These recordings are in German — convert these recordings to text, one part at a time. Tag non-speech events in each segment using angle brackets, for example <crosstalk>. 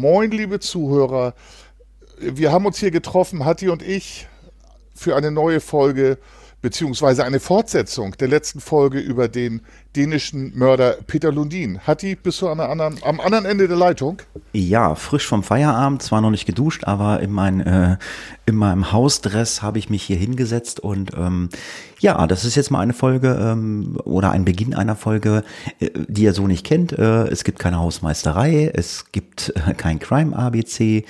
Moin, liebe Zuhörer. Wir haben uns hier getroffen, Hatti und ich, für eine neue Folge beziehungsweise eine Fortsetzung der letzten Folge über den dänischen Mörder Peter Lundin. Hatti, bist du an anderen, am anderen Ende der Leitung? Ja, frisch vom Feierabend, zwar noch nicht geduscht, aber in, mein, äh, in meinem Hausdress habe ich mich hier hingesetzt und ähm, ja, das ist jetzt mal eine Folge ähm, oder ein Beginn einer Folge, äh, die ihr so nicht kennt. Äh, es gibt keine Hausmeisterei, es gibt äh, kein Crime ABC.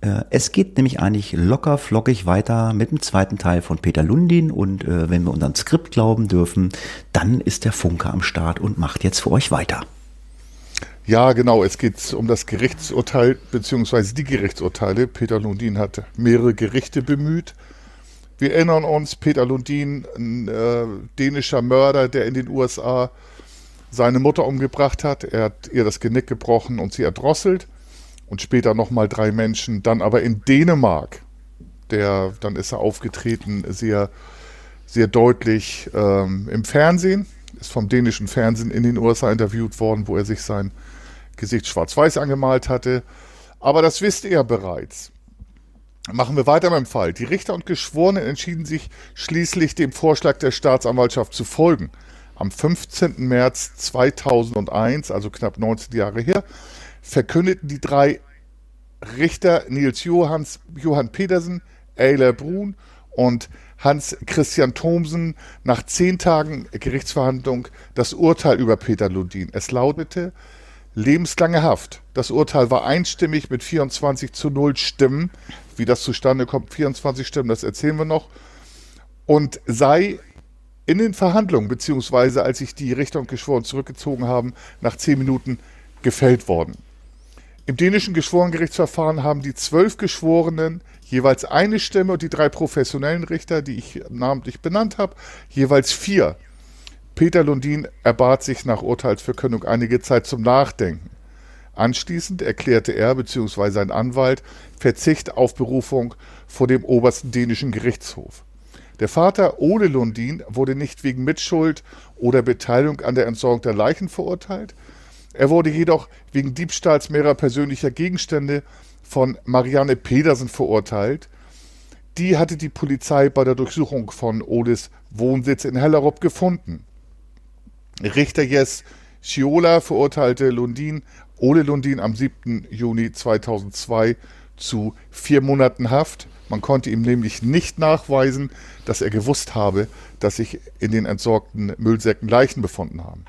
Äh, es geht nämlich eigentlich locker flockig weiter mit dem zweiten Teil von Peter Lundin und äh, wenn wir unseren Skript glauben dürfen, dann ist der Funke am Start und macht jetzt für euch weiter. Ja, genau. Es geht um das Gerichtsurteil beziehungsweise die Gerichtsurteile. Peter Lundin hat mehrere Gerichte bemüht. Wir erinnern uns, Peter Lundin, ein äh, dänischer Mörder, der in den USA seine Mutter umgebracht hat. Er hat ihr das Genick gebrochen und sie erdrosselt und später nochmal drei Menschen, dann aber in Dänemark. Der, dann ist er aufgetreten, sehr, sehr deutlich ähm, im Fernsehen, ist vom dänischen Fernsehen in den USA interviewt worden, wo er sich sein Gesicht schwarz-weiß angemalt hatte. Aber das wisst ihr bereits. Machen wir weiter beim Fall. Die Richter und Geschworenen entschieden sich schließlich dem Vorschlag der Staatsanwaltschaft zu folgen. Am 15. März 2001, also knapp 19 Jahre her, verkündeten die drei Richter Nils Johans, Johann Petersen, Eiler Brun und Hans Christian Thomsen nach zehn Tagen Gerichtsverhandlung das Urteil über Peter Lundin. Es lautete lebenslange Haft. Das Urteil war einstimmig mit 24 zu 0 Stimmen. Wie das zustande kommt, 24 Stimmen, das erzählen wir noch. Und sei in den Verhandlungen, beziehungsweise als sich die Richter und Geschworenen zurückgezogen haben, nach zehn Minuten gefällt worden. Im dänischen Geschworenengerichtsverfahren haben die zwölf Geschworenen jeweils eine Stimme und die drei professionellen Richter, die ich namentlich benannt habe, jeweils vier. Peter Lundin erbat sich nach Urteilsverkündung einige Zeit zum Nachdenken. Anschließend erklärte er bzw. sein Anwalt Verzicht auf Berufung vor dem obersten dänischen Gerichtshof. Der Vater Ole Lundin wurde nicht wegen Mitschuld oder Beteiligung an der Entsorgung der Leichen verurteilt, er wurde jedoch wegen Diebstahls mehrerer persönlicher Gegenstände von Marianne Pedersen verurteilt. Die hatte die Polizei bei der Durchsuchung von Oles Wohnsitz in Hellerup gefunden. Richter Jes Schiola verurteilte Lundin, Ole Lundin am 7. Juni 2002 zu vier Monaten Haft. Man konnte ihm nämlich nicht nachweisen, dass er gewusst habe, dass sich in den entsorgten Müllsäcken Leichen befunden haben.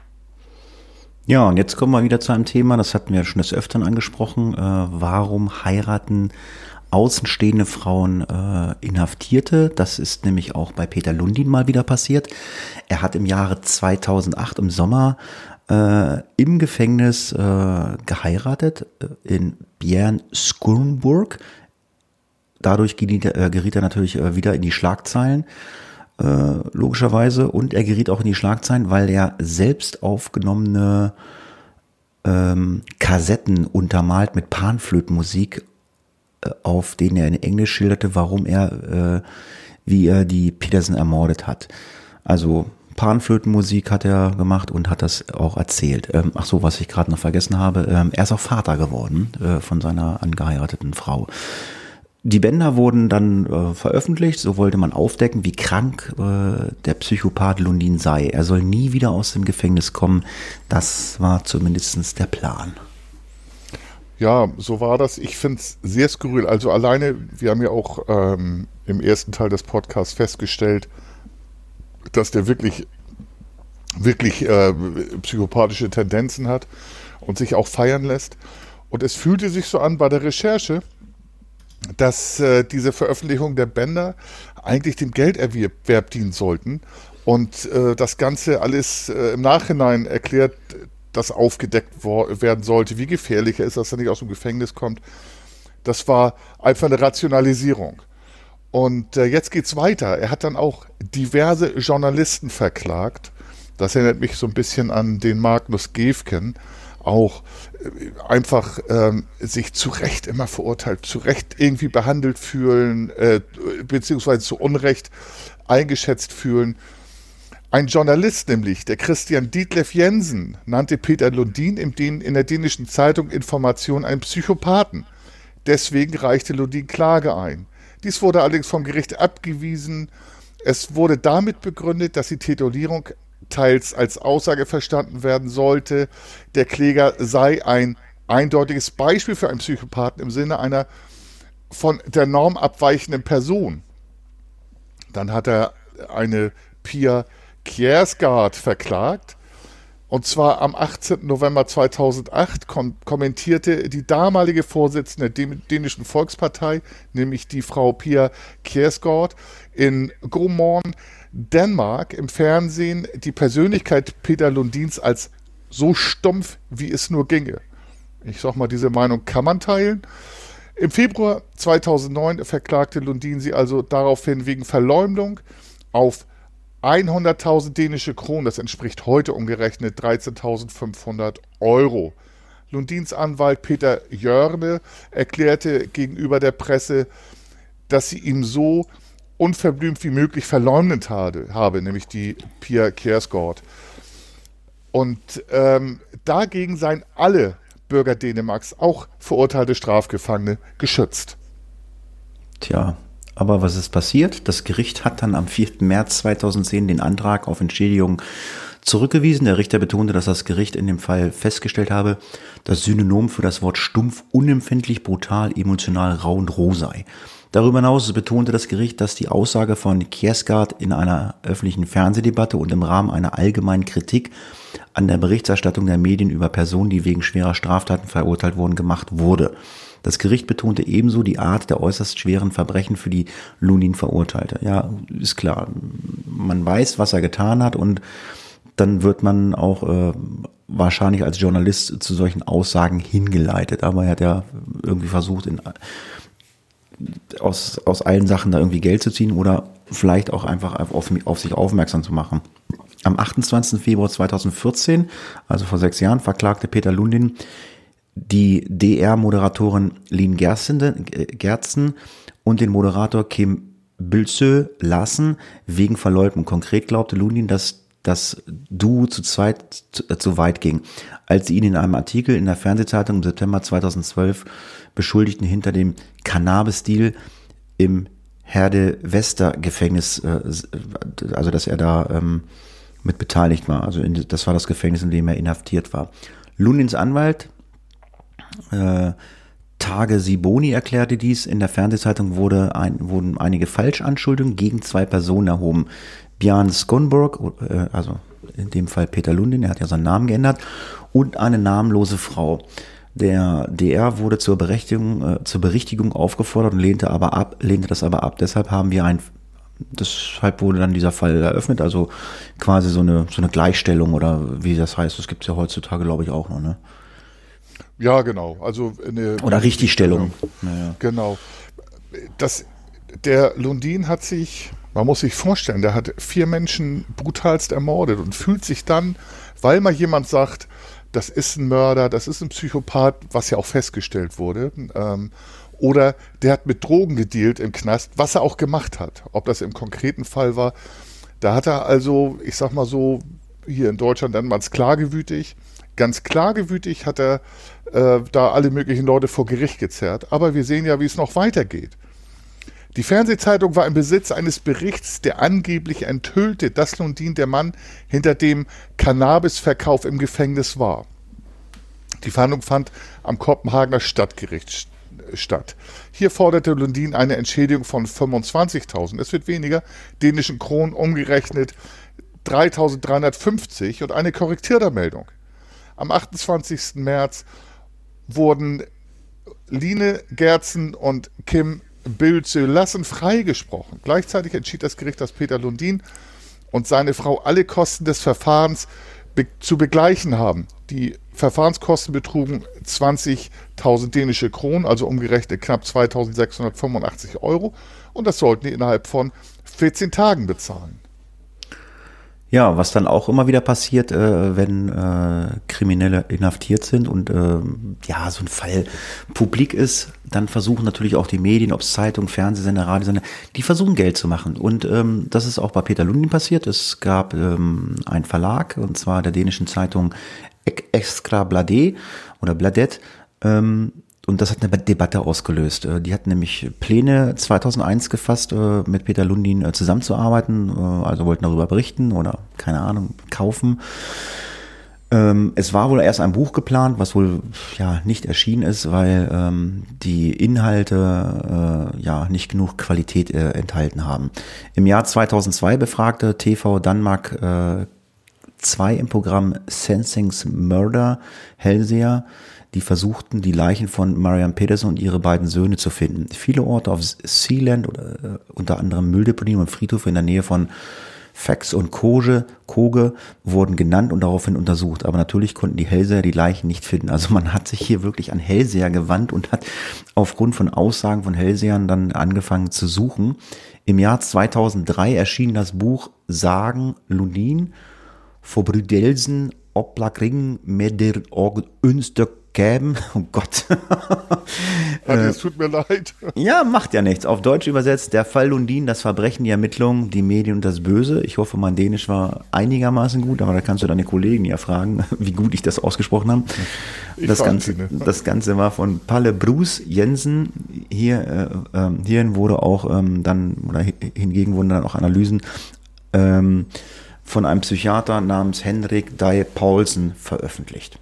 Ja, und jetzt kommen wir wieder zu einem Thema, das hatten wir schon des Öfteren angesprochen. Äh, warum heiraten außenstehende Frauen äh, Inhaftierte? Das ist nämlich auch bei Peter Lundin mal wieder passiert. Er hat im Jahre 2008 im Sommer äh, im Gefängnis äh, geheiratet äh, in Björn Skurmburg. Dadurch geriet, äh, geriet er natürlich äh, wieder in die Schlagzeilen äh, logischerweise. Und er geriet auch in die Schlagzeilen, weil er selbst aufgenommene ähm, Kassetten untermalt mit Panflötenmusik, äh, auf denen er in Englisch schilderte, warum er, äh, wie er die Peterson ermordet hat. Also Panflötenmusik hat er gemacht und hat das auch erzählt. Ähm, ach so, was ich gerade noch vergessen habe, ähm, er ist auch Vater geworden äh, von seiner angeheirateten Frau. Die Bänder wurden dann äh, veröffentlicht, so wollte man aufdecken, wie krank äh, der Psychopath Lundin sei. Er soll nie wieder aus dem Gefängnis kommen. Das war zumindest der Plan. Ja, so war das. Ich finde es sehr skurril. Also alleine, wir haben ja auch ähm, im ersten Teil des Podcasts festgestellt, dass der wirklich, wirklich äh, psychopathische Tendenzen hat und sich auch feiern lässt. Und es fühlte sich so an bei der Recherche, dass äh, diese Veröffentlichung der Bänder eigentlich dem Gelderwerb dienen sollten. Und äh, das Ganze alles äh, im Nachhinein erklärt das aufgedeckt werden sollte, wie gefährlich er ist, dass er nicht aus dem Gefängnis kommt. Das war einfach eine Rationalisierung. Und äh, jetzt geht's weiter. Er hat dann auch diverse Journalisten verklagt. Das erinnert mich so ein bisschen an den Magnus Gefken. Auch äh, einfach ähm, sich zu Recht immer verurteilt, zu Recht irgendwie behandelt fühlen, äh, beziehungsweise zu Unrecht eingeschätzt fühlen. Ein Journalist nämlich, der Christian Dietlef Jensen, nannte Peter Lundin in, der dänischen Zeitung Information einen Psychopathen. Deswegen reichte Lundin Klage ein. Dies wurde allerdings vom Gericht abgewiesen. Es wurde damit begründet, dass die Titulierung teils als Aussage verstanden werden sollte, der Kläger sei ein eindeutiges Beispiel für einen Psychopathen im Sinne einer von der Norm abweichenden Person. Dann hat er eine Pia Kjærsgaard verklagt. Und zwar am 18. November 2008 kom kommentierte die damalige Vorsitzende der dänischen Volkspartei, nämlich die Frau Pia Kjærsgaard, in Godmorgen Dänemark im Fernsehen die Persönlichkeit Peter Lundins als so stumpf, wie es nur ginge. Ich sag mal, diese Meinung kann man teilen. Im Februar 2009 verklagte Lundin sie also daraufhin wegen Verleumdung auf 100.000 dänische Kronen, das entspricht heute umgerechnet 13.500 Euro. Lundins Anwalt Peter Jörne erklärte gegenüber der Presse, dass sie ihm so unverblümt wie möglich verleumdet habe, nämlich die Pia Kjærsgaard. Und ähm, dagegen seien alle Bürger Dänemarks, auch verurteilte Strafgefangene, geschützt. Tja, aber was ist passiert? Das Gericht hat dann am 4. März 2010 den Antrag auf Entschädigung zurückgewiesen. Der Richter betonte, dass das Gericht in dem Fall festgestellt habe, dass Synonym für das Wort stumpf, unempfindlich, brutal, emotional, rau und roh sei. Darüber hinaus betonte das Gericht, dass die Aussage von Kiersgaard in einer öffentlichen Fernsehdebatte und im Rahmen einer allgemeinen Kritik an der Berichterstattung der Medien über Personen, die wegen schwerer Straftaten verurteilt wurden, gemacht wurde. Das Gericht betonte ebenso die Art der äußerst schweren Verbrechen, für die Lunin verurteilte. Ja, ist klar. Man weiß, was er getan hat und dann wird man auch äh, wahrscheinlich als Journalist zu solchen Aussagen hingeleitet. Aber er hat ja irgendwie versucht, in, aus, aus allen Sachen da irgendwie Geld zu ziehen oder vielleicht auch einfach auf, auf sich aufmerksam zu machen. Am 28. Februar 2014, also vor sechs Jahren, verklagte Peter Lundin die DR-Moderatorin Lin Gerzen und den Moderator Kim Bülsö Larsen wegen Verleumdung. Konkret glaubte Lundin, dass das Duo zu zweit zu, äh, zu weit ging, als sie ihn in einem Artikel in der Fernsehzeitung im September 2012 beschuldigten, hinter dem Cannabis-Deal im Herde-Wester-Gefängnis, äh, also dass er da ähm, mit beteiligt war. Also in, das war das Gefängnis, in dem er inhaftiert war. Lundins Anwalt äh, Tage Siboni erklärte dies. In der Fernsehzeitung wurde ein, wurden einige Falschanschuldigungen gegen zwei Personen erhoben. Björn Skonborg, äh, also in dem Fall Peter Lundin, er hat ja seinen Namen geändert, und eine namenlose Frau. Der DR wurde zur Berechtigung, äh, zur Berichtigung aufgefordert und lehnte aber ab, lehnte das aber ab. Deshalb haben wir ein, deshalb wurde dann dieser Fall eröffnet, also quasi so eine, so eine Gleichstellung oder wie das heißt, das gibt es ja heutzutage, glaube ich, auch noch, ne? Ja, genau. Also eine, Oder Richtigstellung. Naja. Genau. Das, der Lundin hat sich, man muss sich vorstellen, der hat vier Menschen brutalst ermordet und fühlt sich dann, weil mal jemand sagt, das ist ein Mörder, das ist ein Psychopath, was ja auch festgestellt wurde, ähm, oder der hat mit Drogen gedealt im Knast, was er auch gemacht hat. Ob das im konkreten Fall war, da hat er also, ich sag mal so, hier in Deutschland nennt man es klagewütig, ganz klagewütig hat er äh, da alle möglichen Leute vor Gericht gezerrt. Aber wir sehen ja, wie es noch weitergeht. Die Fernsehzeitung war im Besitz eines Berichts, der angeblich enthüllte, dass Lundin der Mann hinter dem Cannabisverkauf im Gefängnis war. Die Verhandlung fand am Kopenhagener Stadtgericht statt. Hier forderte Lundin eine Entschädigung von 25.000, es wird weniger, dänischen Kronen umgerechnet 3.350 und eine Korrektiertermeldung. Am 28. März wurden Line Gerzen und Kim Bilze lassen freigesprochen. Gleichzeitig entschied das Gericht, dass Peter Lundin und seine Frau alle Kosten des Verfahrens be zu begleichen haben. Die Verfahrenskosten betrugen 20.000 dänische Kronen, also umgerechnet knapp 2.685 Euro. Und das sollten die innerhalb von 14 Tagen bezahlen. Ja, was dann auch immer wieder passiert, äh, wenn äh, Kriminelle inhaftiert sind und äh, ja, so ein Fall publik ist, dann versuchen natürlich auch die Medien, ob es Zeitung, Fernsehsender, Radiosender, die versuchen Geld zu machen. Und ähm, das ist auch bei Peter Lundin passiert. Es gab ähm, einen Verlag, und zwar der dänischen Zeitung Extra Bladet oder Bladet, ähm, und das hat eine Debatte ausgelöst. Äh, die hatten nämlich Pläne 2001 gefasst, äh, mit Peter Lundin äh, zusammenzuarbeiten, also wollten darüber berichten oder keine Ahnung, kaufen. Ähm, es war wohl erst ein Buch geplant, was wohl ja nicht erschienen ist, weil ähm, die Inhalte ja nicht genug Qualität enthalten haben. Im Jahr 2002 befragte TV Danmark äh, zwei im Programm Sensings Murder Hellseher die versuchten, die Leichen von Marianne Peterson und ihre beiden Söhne zu finden. Viele Orte auf Sealand oder äh, unter anderem Mülldeponien und Friedhofe in der Nähe von Fax und Koge, Koge wurden genannt und daraufhin untersucht. Aber natürlich konnten die Hellseher die Leichen nicht finden. Also man hat sich hier wirklich an Hellseher gewandt und hat aufgrund von Aussagen von Hellsehern dann angefangen zu suchen. Im Jahr 2003 erschien das Buch Sagen Lundin, Forbrydelsen, Oplakring, Meder Unstök gäben. <laughs> Oh Gott. Also, es tut mir leid. Ja, macht ja nichts. Auf Deutsch übersetzt, der Fall Lundin, das Verbrechen, die Ermittlung, die Medien und das Böse. Ich hoffe, mein Dänisch war einigermaßen gut, aber da kannst du deine Kollegen ja fragen, <laughs> wie gut ich das ausgesprochen habe. Das Ganze, ne? das Ganze war von Palle Bruce Jensen. Hier, äh, äh, hierhin wurde auch ähm, dann, oder hingegen wurden dann auch Analysen ähm, von einem Psychiater namens Henrik Dye Paulsen veröffentlicht.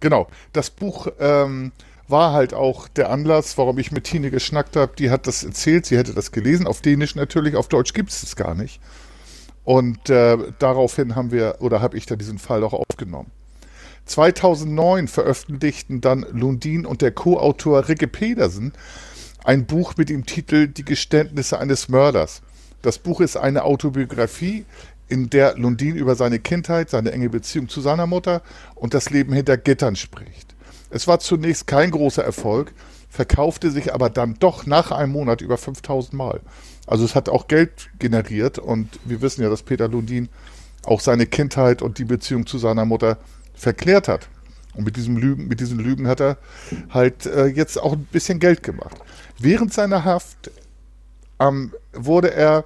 Genau, das Buch ähm, war halt auch der Anlass, warum ich mit Tine geschnackt habe. Die hat das erzählt, sie hätte das gelesen, auf Dänisch natürlich, auf Deutsch gibt es es gar nicht. Und äh, daraufhin haben wir, oder habe ich da diesen Fall auch aufgenommen. 2009 veröffentlichten dann Lundin und der Co-Autor Rikke Pedersen ein Buch mit dem Titel Die Geständnisse eines Mörders. Das Buch ist eine Autobiografie, in der Lundin über seine Kindheit, seine enge Beziehung zu seiner Mutter und das Leben hinter Gittern spricht. Es war zunächst kein großer Erfolg, verkaufte sich aber dann doch nach einem Monat über 5000 Mal. Also es hat auch Geld generiert und wir wissen ja, dass Peter Lundin auch seine Kindheit und die Beziehung zu seiner Mutter verklärt hat. Und mit, diesem Lügen, mit diesen Lügen hat er halt äh, jetzt auch ein bisschen Geld gemacht. Während seiner Haft ähm, wurde er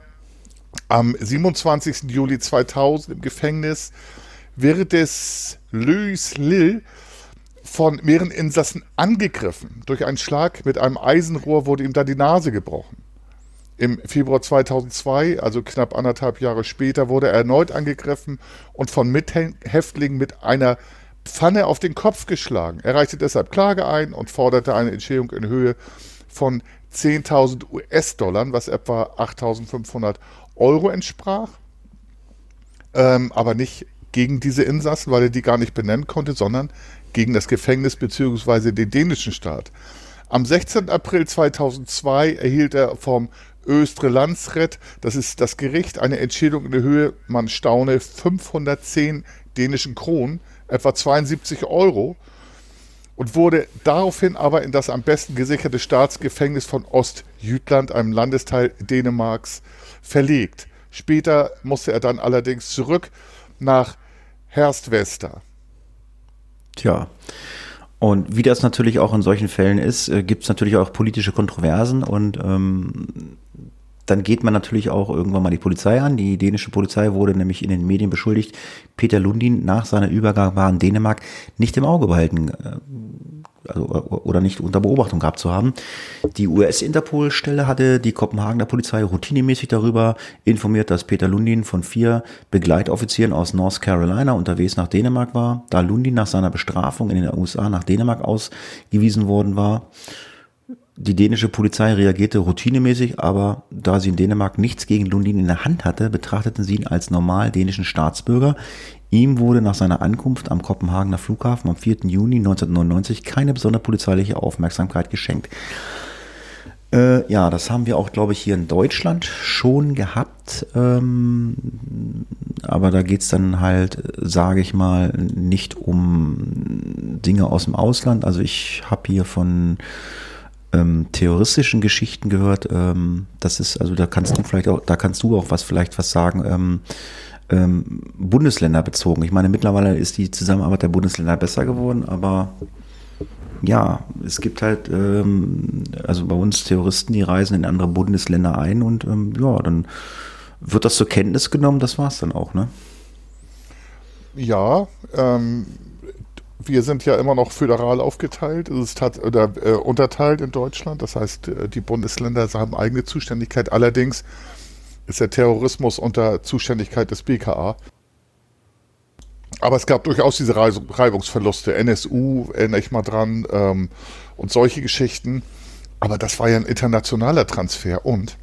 am 27. Juli 2000 im Gefängnis während des Louis Lille von mehreren Insassen angegriffen. Durch einen Schlag mit einem Eisenrohr wurde ihm dann die Nase gebrochen. Im Februar 2002, also knapp anderthalb Jahre später, wurde er erneut angegriffen und von Mithäftlingen mit einer Pfanne auf den Kopf geschlagen. Er reichte deshalb Klage ein und forderte eine Entschädigung in Höhe von 10.000 US-Dollar, was etwa 8.500 Euro entsprach, ähm, aber nicht gegen diese Insassen, weil er die gar nicht benennen konnte, sondern gegen das Gefängnis bzw. den dänischen Staat. Am 16. April 2002 erhielt er vom Östre Landsret, das ist das Gericht, eine Entschädigung in der Höhe, man staune, 510 dänischen Kronen, etwa 72 Euro, und wurde daraufhin aber in das am besten gesicherte Staatsgefängnis von Ostjütland, einem Landesteil Dänemarks, verlegt. Später musste er dann allerdings zurück nach Herstwester. Tja. Und wie das natürlich auch in solchen Fällen ist, äh, gibt es natürlich auch politische Kontroversen und ähm, dann geht man natürlich auch irgendwann mal die Polizei an. Die dänische Polizei wurde nämlich in den Medien beschuldigt, Peter Lundin nach seiner Übergabe in Dänemark nicht im Auge behalten äh, also, oder nicht unter Beobachtung gehabt zu haben. Die US-Interpol-Stelle hatte die Kopenhagener Polizei routinemäßig darüber informiert, dass Peter Lundin von vier Begleitoffizieren aus North Carolina unterwegs nach Dänemark war. Da Lundin nach seiner Bestrafung in den USA nach Dänemark ausgewiesen worden war, die dänische Polizei reagierte routinemäßig, aber da sie in Dänemark nichts gegen Lundin in der Hand hatte, betrachteten sie ihn als normal dänischen Staatsbürger. Ihm wurde nach seiner Ankunft am Kopenhagener Flughafen am 4. Juni 1999 keine besondere polizeiliche Aufmerksamkeit geschenkt. Äh, ja, das haben wir auch, glaube ich, hier in Deutschland schon gehabt. Ähm, aber da geht's dann halt, sage ich mal, nicht um Dinge aus dem Ausland. Also ich habe hier von ähm, terroristischen Geschichten gehört. Ähm, das ist, also da kannst du vielleicht auch, da kannst du auch was vielleicht was sagen. Ähm, ähm, Bundesländer bezogen. Ich meine, mittlerweile ist die Zusammenarbeit der Bundesländer besser geworden, aber ja, es gibt halt, ähm, also bei uns Terroristen, die reisen in andere Bundesländer ein und ähm, ja, dann wird das zur Kenntnis genommen, das war es dann auch, ne? Ja, ähm, wir sind ja immer noch föderal aufgeteilt, es ist oder äh, unterteilt in Deutschland. Das heißt, äh, die Bundesländer haben eigene Zuständigkeit. Allerdings ist der Terrorismus unter Zuständigkeit des BKA. Aber es gab durchaus diese Reibungsverluste. NSU, erinnere ich mal dran, ähm, und solche Geschichten. Aber das war ja ein internationaler Transfer und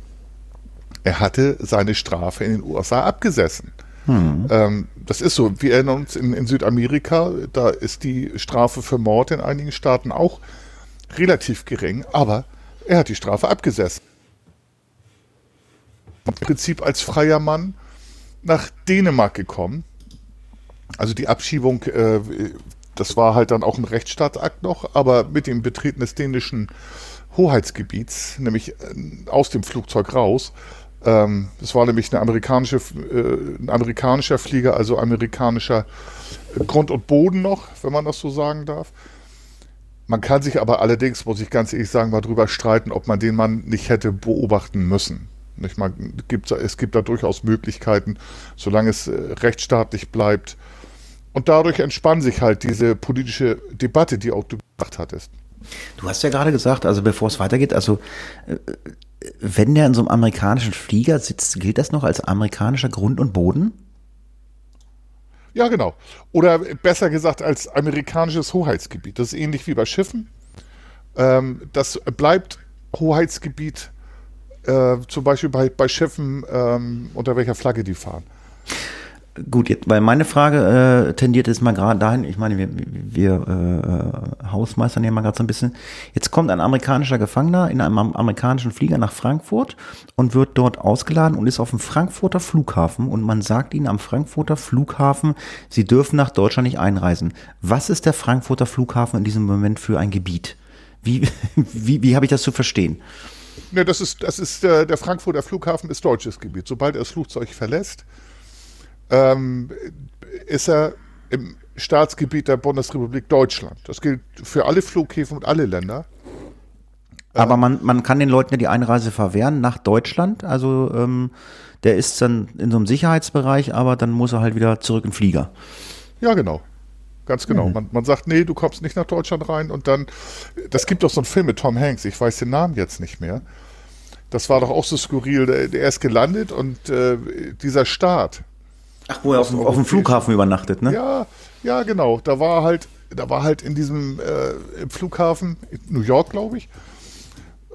er hatte seine Strafe in den USA abgesessen. Hm. Ähm, das ist so. Wir erinnern uns in, in, Südamerika, da ist die Strafe für Mord in einigen Staaten auch relativ gering, aber er hat die Strafe abgesessen. Im Prinzip als freier Mann nach Dänemark gekommen also die Abschiebung, äh, das war halt dann auch ein Rechtsstaatsakt noch, aber mit dem Betreten des dänischen Hoheitsgebiets, nämlich äh, aus dem Flugzeug raus. Ähm, das war nämlich eine amerikanische, äh, ein amerikanischer Flieger, also amerikanischer Grund und Boden noch, wenn man das so sagen darf. Man kann sich aber allerdings, muss ich ganz ehrlich sagen, mal drüber streiten, ob man den Mann nicht hätte beobachten müssen. Nicht mal, gibt, es gibt da durchaus Möglichkeiten, solange es äh, rechtsstaatlich bleibt, und dadurch entspann sich halt diese politische Debatte, die auch du gemacht hattest. Du hast ja gerade gesagt, also bevor es weitergeht, also äh, wenn der in so einem amerikanischen Flieger sitzt, gilt das noch als amerikanischer Grund und Boden? Ja, genau. Oder besser gesagt als amerikanisches Hoheitsgebiet. Das ist ähnlich wie bei Schiffen. Ähm, das bleibt Hoheitsgebiet, äh, zum Beispiel bei, bei Schiffen, ähm, unter welcher Flagge die fahren. Gut, jetzt, weil meine Frage äh, tendiert jetzt mal gerade dahin, ich meine, wir, wir äh, Hausmeistern ja mal gerade so ein bisschen. Jetzt kommt ein amerikanischer Gefangener in einem amerikanischen Flieger nach Frankfurt und wird dort ausgeladen und ist auf dem Frankfurter Flughafen und man sagt ihnen am Frankfurter Flughafen, sie dürfen nach Deutschland nicht einreisen. Was ist der Frankfurter Flughafen in diesem Moment für ein Gebiet? Wie, <laughs> wie, wie habe ich das zu verstehen? Ne, das ist, das ist äh, der Frankfurter Flughafen ist deutsches Gebiet. Sobald er das Flugzeug verlässt, ähm, ist er im Staatsgebiet der Bundesrepublik Deutschland. Das gilt für alle Flughäfen und alle Länder. Aber man, man kann den Leuten ja die Einreise verwehren nach Deutschland. Also ähm, der ist dann in so einem Sicherheitsbereich, aber dann muss er halt wieder zurück in den Flieger. Ja, genau. Ganz genau. Mhm. Man, man sagt, nee, du kommst nicht nach Deutschland rein und dann, das gibt doch so einen Film mit Tom Hanks, ich weiß den Namen jetzt nicht mehr. Das war doch auch so skurril. Der, der ist gelandet und äh, dieser Staat, Ach, wo er auf, auf dem Flughafen übernachtet, ne? Ja, ja, genau. Da war halt, da war halt in diesem äh, Flughafen, New York, glaube ich,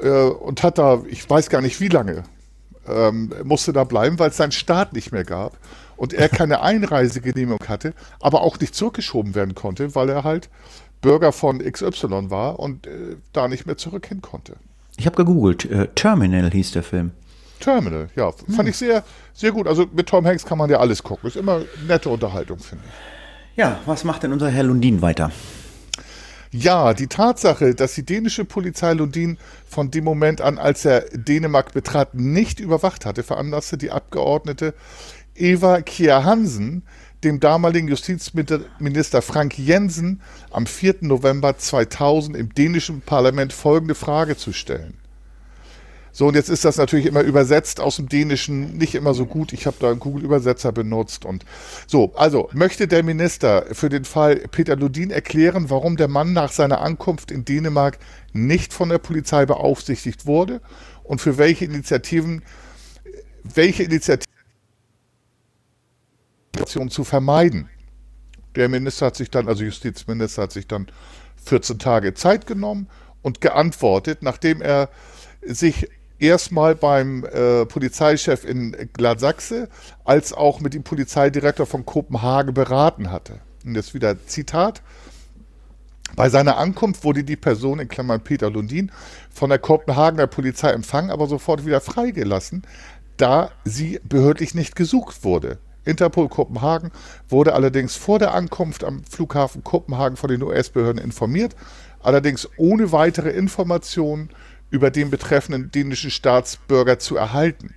äh, und hat da, ich weiß gar nicht wie lange, ähm, musste da bleiben, weil es seinen Staat nicht mehr gab und er <laughs> keine Einreisegenehmigung hatte, aber auch nicht zurückgeschoben werden konnte, weil er halt Bürger von XY war und äh, da nicht mehr zurück hin konnte. Ich habe gegoogelt, äh, Terminal hieß der Film. Terminal, ja. Fand hm. ich sehr, sehr gut. Also mit Tom Hanks kann man ja alles gucken. Ist immer nette Unterhaltung, finde ich. Ja, was macht denn unser Herr Lundin weiter? Ja, die Tatsache, dass die dänische Polizei Lundin von dem Moment an, als er Dänemark betrat, nicht überwacht hatte, veranlasste die Abgeordnete Eva Kjær Hansen, dem damaligen Justizminister Frank Jensen am 4. November 2000 im dänischen Parlament folgende Frage zu stellen. So, und jetzt ist das natürlich immer übersetzt aus dem Dänischen nicht immer so gut. Ich habe da einen Google-Übersetzer benutzt und so. Also, möchte der Minister für den Fall Peter Ludin erklären, warum der Mann nach seiner Ankunft in Dänemark nicht von der Polizei beaufsichtigt wurde und für welche Initiativen, welche Initiativen zu vermeiden. Der Minister hat sich dann, also Justizminister hat sich dann 14 Tage Zeit genommen und geantwortet, nachdem er sich erstmal beim äh, Polizeichef in Gladsachse als auch mit dem Polizeidirektor von Kopenhagen beraten hatte. Und jetzt wieder Zitat. Bei seiner Ankunft wurde die Person, in Klammern Peter Lundin, von der Kopenhagener Polizei empfangen, aber sofort wieder freigelassen, da sie behördlich nicht gesucht wurde. Interpol Kopenhagen wurde allerdings vor der Ankunft am Flughafen Kopenhagen von den US-Behörden informiert, allerdings ohne weitere Informationen über den betreffenden dänischen Staatsbürger zu erhalten.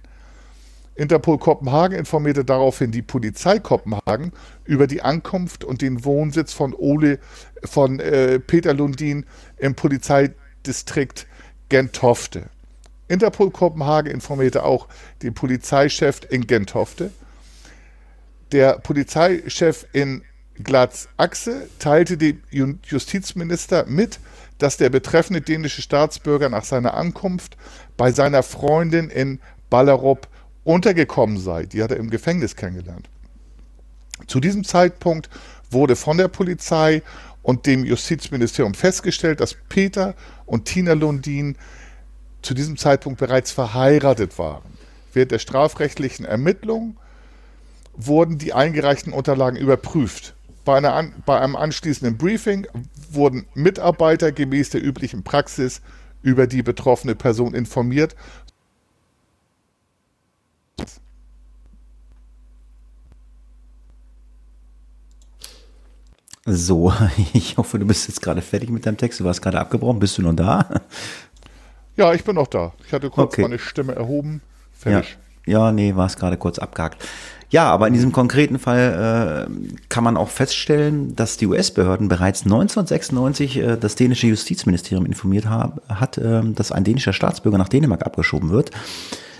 Interpol Kopenhagen informierte daraufhin die Polizei Kopenhagen über die Ankunft und den Wohnsitz von Ole von äh, Peter Lundin im Polizeidistrikt Gentofte. Interpol Kopenhagen informierte auch den Polizeichef in Gentofte. Der Polizeichef in Glatz Achse teilte dem Justizminister mit, dass der betreffende dänische Staatsbürger nach seiner Ankunft bei seiner Freundin in Ballerup untergekommen sei. Die hat er im Gefängnis kennengelernt. Zu diesem Zeitpunkt wurde von der Polizei und dem Justizministerium festgestellt, dass Peter und Tina Lundin zu diesem Zeitpunkt bereits verheiratet waren. Während der strafrechtlichen Ermittlungen wurden die eingereichten Unterlagen überprüft. Bei, einer, bei einem anschließenden Briefing wurden Mitarbeiter gemäß der üblichen Praxis über die betroffene Person informiert, So, <laughs> ich hoffe, du bist jetzt gerade fertig mit deinem Text. Du warst gerade abgebrochen. Bist du noch da? Ja, ich bin noch da. Ich hatte kurz Okay. meine Stimme erhoben. Fertig. ja nee, war es gerade kurz abgehakt. Ja, aber in diesem konkreten Fall äh, kann man auch feststellen, dass die US-Behörden bereits 1996 äh, das dänische Justizministerium informiert hab, hat, äh, dass ein dänischer Staatsbürger nach Dänemark abgeschoben wird.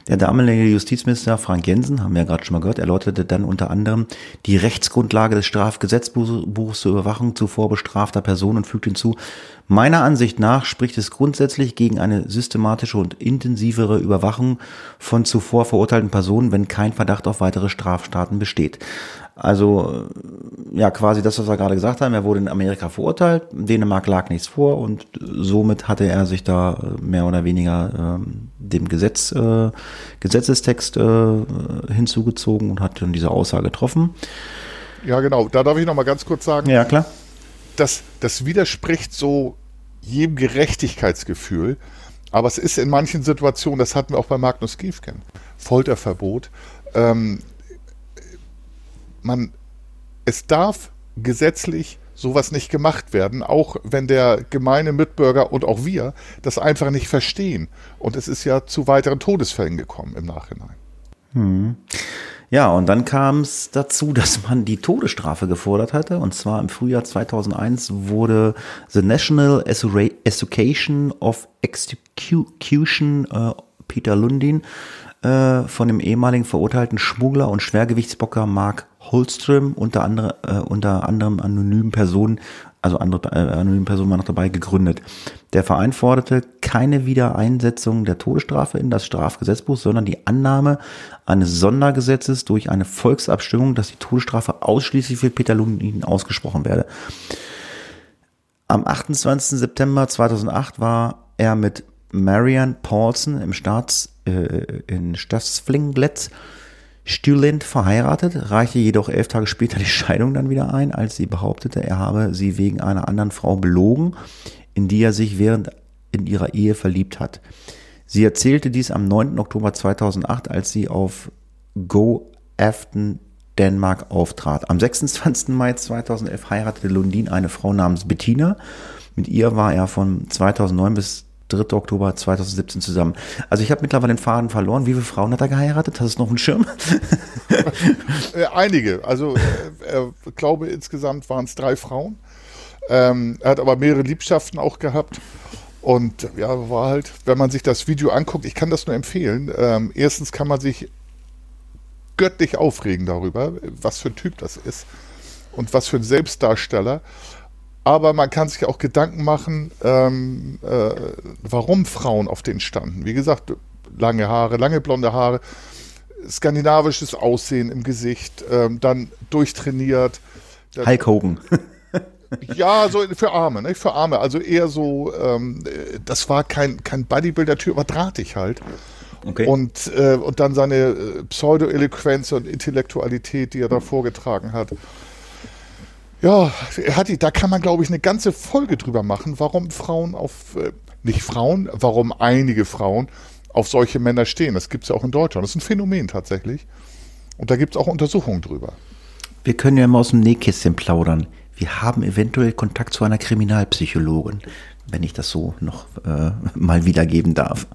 Der damalige Justizminister Frank Jensen, haben wir ja gerade schon mal gehört, erläuterte dann unter anderem die Rechtsgrundlage des Strafgesetzbuchs zur Überwachung zuvor bestrafter Personen und fügte hinzu, meiner Ansicht nach spricht es grundsätzlich gegen eine systematische und intensivere Überwachung von zuvor verurteilten Personen, wenn kein Verdacht auf weitere Straftaten besteht. Also äh, ja, quasi das, was wir gerade gesagt haben. Er wurde in Amerika verurteilt, Dänemark lag nichts vor und somit hatte er sich da äh, mehr oder weniger ähm, dem Gesetz, äh, Gesetzestext äh, hinzugezogen und hat dann diese Aussage getroffen. Ja, genau. Da darf ich noch mal ganz kurz sagen, Ja, klar. das, das widerspricht so jedem Gerechtigkeitsgefühl. Aber es ist in manchen Situationen, das hatten wir auch bei Magnus Giefken, Folterverbot. Ähm, man, es darf gesetzlich sowas nicht gemacht werden, auch wenn der gemeine Mitbürger und auch wir das einfach nicht verstehen. Und es ist ja zu weiteren Todesfällen gekommen im Nachhinein. Ja, und dann kam es dazu, <laughs> dass man die Todesstrafe gefordert hatte. Und zwar im Frühjahr 2001 wurde The National Association of Execution äh, Peter Lundin äh, von dem ehemaligen verurteilten Schmuggler und Schwergewichtsbocker Mark Holström unter, andere, äh, unter anderem anonymen Personen, also andere äh, anonymen Personen waren noch dabei, gegründet. Der Verein forderte keine Wiedereinsetzung der Todesstrafe in das Strafgesetzbuch, sondern die Annahme eines Sondergesetzes durch eine Volksabstimmung, dass die Todesstrafe ausschließlich für Peter Lundin ausgesprochen werde. Am 28. September 2008 war er mit Marianne Paulson im Staats, äh, in Stadsflingletz Stühlend verheiratet, reichte jedoch elf Tage später die Scheidung dann wieder ein, als sie behauptete, er habe sie wegen einer anderen Frau belogen, in die er sich während in ihrer Ehe verliebt hat. Sie erzählte dies am 9. Oktober 2008, als sie auf Go Afton Dänemark auftrat. Am 26. Mai 2011 heiratete Lundin eine Frau namens Bettina. Mit ihr war er von 2009 bis 3. Oktober 2017 zusammen. Also ich habe mittlerweile den Faden verloren. Wie viele Frauen hat er geheiratet? Hast du noch einen Schirm? <laughs> Äh, einige. Also äh, ich glaube, insgesamt waren es drei Frauen. Ähm, er hat aber mehrere Liebschaften auch gehabt. Und ja, war halt, wenn man sich das Video anguckt, ich kann das nur empfehlen. Ähm, erstens kann man sich göttlich aufregen darüber, was für ein Typ das ist und was für ein Selbstdarsteller. Aber man kann sich auch Gedanken machen, ähm, äh, warum Frauen auf den standen. Wie gesagt, lange Haare, lange blonde Haare, skandinavisches Aussehen im Gesicht, ähm, dann durchtrainiert. Hulk Hogan. <laughs> Ja, so für Arme, ne? Für Arme. Also eher so, ähm, äh, das war kein, kein Bodybuilder-Typ, aber drahtig halt. Okay. Und, äh, und dann seine äh, Pseudo-Eloquenz und Intellektualität, die er da vorgetragen hat. Ja, Hatti, da kann man, glaube ich, eine ganze Folge drüber machen, warum Frauen auf, äh, nicht Frauen, warum einige Frauen auf solche Männer stehen. Das gibt es ja auch in Deutschland. Das ist ein Phänomen tatsächlich. Und da gibt es auch Untersuchungen drüber. Wir können ja mal aus dem Nähkästchen plaudern. Wir haben eventuell Kontakt zu einer Kriminalpsychologin, wenn ich das so noch äh, <laughs> mal wiedergeben darf.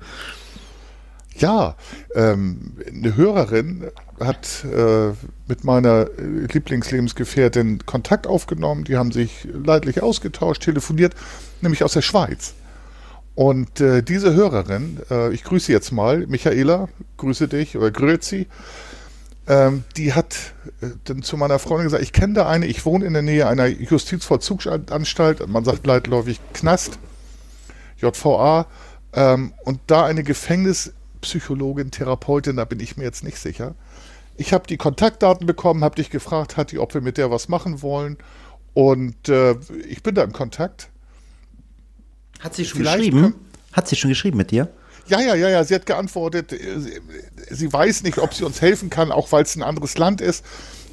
Ja, ähm, eine Hörerin hat äh, mit meiner Lieblingslebensgefährtin Kontakt aufgenommen. Die haben sich leidlich ausgetauscht, telefoniert, nämlich aus der Schweiz. Und äh, diese Hörerin, äh, ich grüße jetzt mal, Michaela, grüße dich oder Grüezi, ähm, die hat äh, dann zu meiner Freundin gesagt, ich kenne da eine, ich wohne in der Nähe einer Justizvollzugsanstalt, man sagt leitläufig Knast, JVA, ähm, und da eine Gefängnispsychologin, Therapeutin, da bin ich mir jetzt nicht sicher. Ich habe die Kontaktdaten bekommen, habe dich gefragt, hat die, ob wir mit der was machen wollen. Und äh, ich bin da in Kontakt. Hat sie schon Vielleicht geschrieben? Hat sie schon geschrieben mit dir? Ja, ja, ja, ja. Sie hat geantwortet, sie, sie weiß nicht, ob sie uns helfen kann, auch weil es ein anderes Land ist.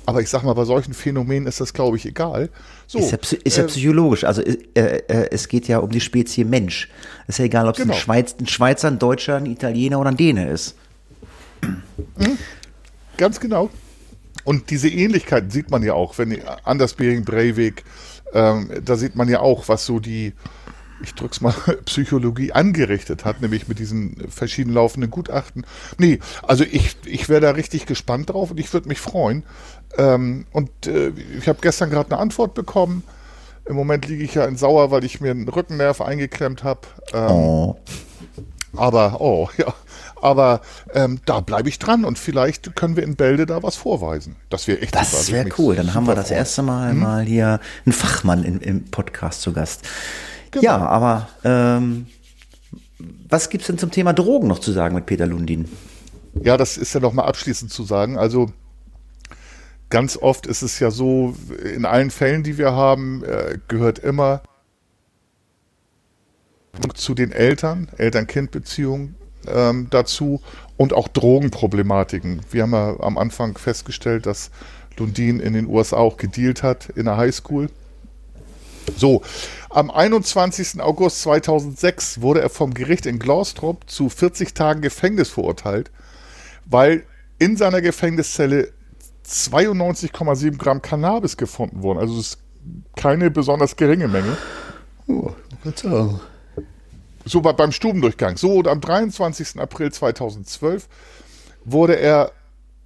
Aber ich sag mal, bei solchen Phänomenen ist das, glaube ich, egal. So, ist, ja, ist ja äh, psychologisch. Also äh, äh, es geht ja um die Spezie Mensch. Ist ja egal, ob es genau. ein, Schweiz, ein Schweizer, ein Deutscher, ein Italiener oder ein Däne ist. Mhm. Ganz genau. Und diese Ähnlichkeiten sieht man ja auch, wenn Anders Bering Breivik, ähm, da sieht man ja auch, was so die, ich drück's mal, <laughs> Psychologie angerichtet hat, nämlich mit diesen verschieden laufenden Gutachten. Nee, also ich, ich wäre da richtig gespannt drauf und ich würde mich freuen. Ähm, und äh, ich habe gestern gerade eine Antwort bekommen. Im Moment liege ich ja in Sauer, weil ich mir einen Rückennerv eingeklemmt habe. Ähm, oh. Aber, oh, <laughs> ja. Aber ähm, da bleibe ich dran und vielleicht können wir in Bälde da was vorweisen. Das wäre echt Das wäre cool. Dann haben wir das erste Mal hm? mal hier einen Fachmann in, im Podcast zu Gast. Genau. Ja, aber ähm, was gibt es denn zum Thema Drogen noch zu sagen mit Peter Lundin? Ja, das ist ja noch mal abschließend zu sagen. Also ganz oft ist es ja so, in allen Fällen, die wir haben, äh, gehört immer zu den Eltern, Eltern-Kind-Beziehung ähm, dazu und auch Drogenproblematiken. Wir haben ja am Anfang festgestellt, dass Lundin in den USA auch gedealt hat in der Highschool. So, am 21. August 2006 wurde er vom Gericht in Glaustrop zu 40 Tagen Gefängnis verurteilt, weil in seiner Gefängniszelle 92,7 Gramm Cannabis gefunden wurden. Also es ist keine besonders geringe Menge. Oh, so beim Stubendurchgang. So, und am 23. April 2012 wurde er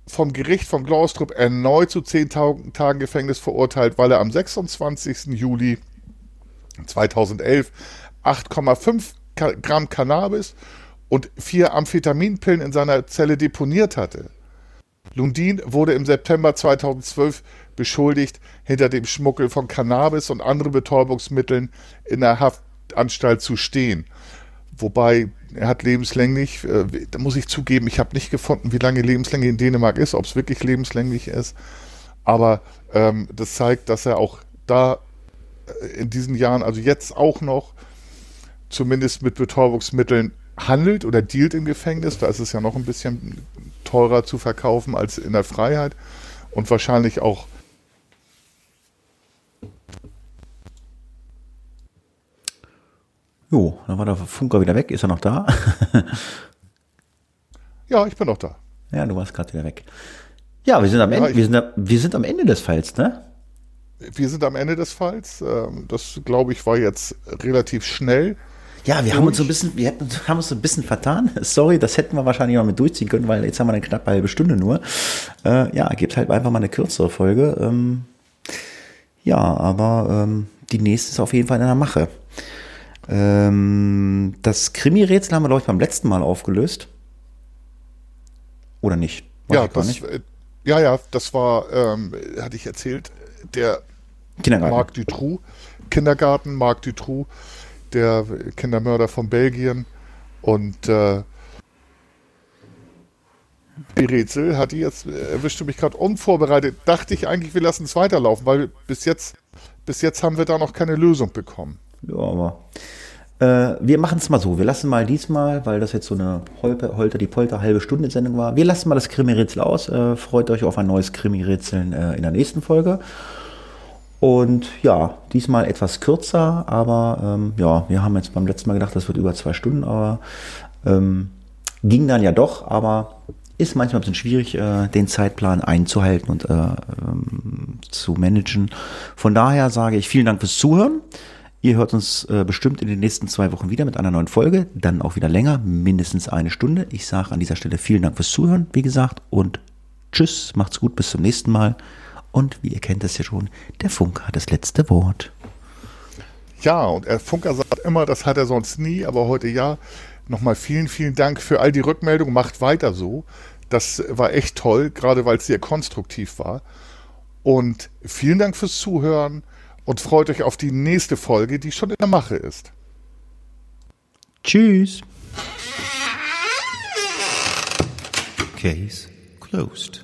vom Gericht von Glaustrup erneut zu 10 Tagen Gefängnis verurteilt, weil er am 26. Juli 2011 8,5 Gramm Cannabis und vier Amphetaminpillen in seiner Zelle deponiert hatte. Lundin wurde im September 2012 beschuldigt, hinter dem Schmuggel von Cannabis und anderen Betäubungsmitteln in der Haftanstalt zu stehen. Wobei er hat lebenslänglich, äh, da muss ich zugeben, ich habe nicht gefunden, wie lange lebenslänglich in Dänemark ist, ob es wirklich lebenslänglich ist. Aber ähm, das zeigt, dass er auch da äh, in diesen Jahren, also jetzt auch noch, zumindest mit Betäubungsmitteln handelt oder dealt im Gefängnis. Da ist es ja noch ein bisschen teurer zu verkaufen als in der Freiheit und wahrscheinlich auch Jo, dann war der Funker wieder weg. Ist er noch da? <laughs> ja, ich bin noch da. Ja, du warst gerade wieder weg. Ja, wir sind am Ende, wir sind, wir sind am Ende des Falls, ne? Wir sind am Ende des Falls. Ähm, das, glaube ich, war jetzt relativ schnell. Ja, wir haben uns so ein bisschen, wir haben uns so ein bisschen vertan. <laughs> Sorry, das hätten wir wahrscheinlich noch mit durchziehen können, weil jetzt haben wir eine knappe halbe Stunde nur. Äh, ja, gibt halt einfach mal eine kürzere Folge. Ähm, ja, aber ähm, die nächste ist auf jeden Fall in der Mache. Ähm, das Krimi-Rätsel haben wir, glaube ich, beim letzten Mal aufgelöst. Oder nicht? Weiß ja, das, nicht. Äh, ja, ja, das war, ähm, hatte ich erzählt, der Marc Dutroux, Kindergarten, Marc Dutroux, der Kindermörder von Belgien. Und äh, die Rätsel hat die jetzt, erwischte mich gerade unvorbereitet. Dachte ich eigentlich, wir lassen es weiterlaufen, weil bis jetzt, bis jetzt haben wir da noch keine Lösung bekommen. Ja, aber äh, wir machen es mal so. Wir lassen mal diesmal, weil das jetzt so eine Holper, Holter die Polter halbe Stunde Sendung war, wir lassen mal das Krimi-Rätsel aus. Äh, freut euch auf ein neues Krimi-Rätseln äh, in der nächsten Folge. Und ja, diesmal etwas kürzer, aber ähm, ja, wir haben jetzt beim letzten Mal gedacht, das wird über zwei Stunden, aber ähm, ging dann ja doch, aber ist manchmal ein bisschen schwierig, äh, den Zeitplan einzuhalten und äh, ähm, zu managen. Von daher sage ich vielen Dank fürs Zuhören. Ihr hört uns äh, bestimmt in den nächsten zwei Wochen wieder mit einer neuen Folge, dann auch wieder länger, mindestens eine Stunde. Ich sage an dieser Stelle vielen Dank fürs Zuhören, wie gesagt, und tschüss, macht's gut, bis zum nächsten Mal. Und wie ihr kennt es ja schon, der Funker hat das letzte Wort. Ja, und der Funker sagt immer, das hat er sonst nie, aber heute ja. Nochmal vielen, vielen Dank für all die Rückmeldungen. Macht weiter so. Das war echt toll, gerade weil es sehr konstruktiv war. Und vielen Dank fürs Zuhören und freut euch auf die nächste Folge, die schon in der Mache ist. Tschüss. Case closed.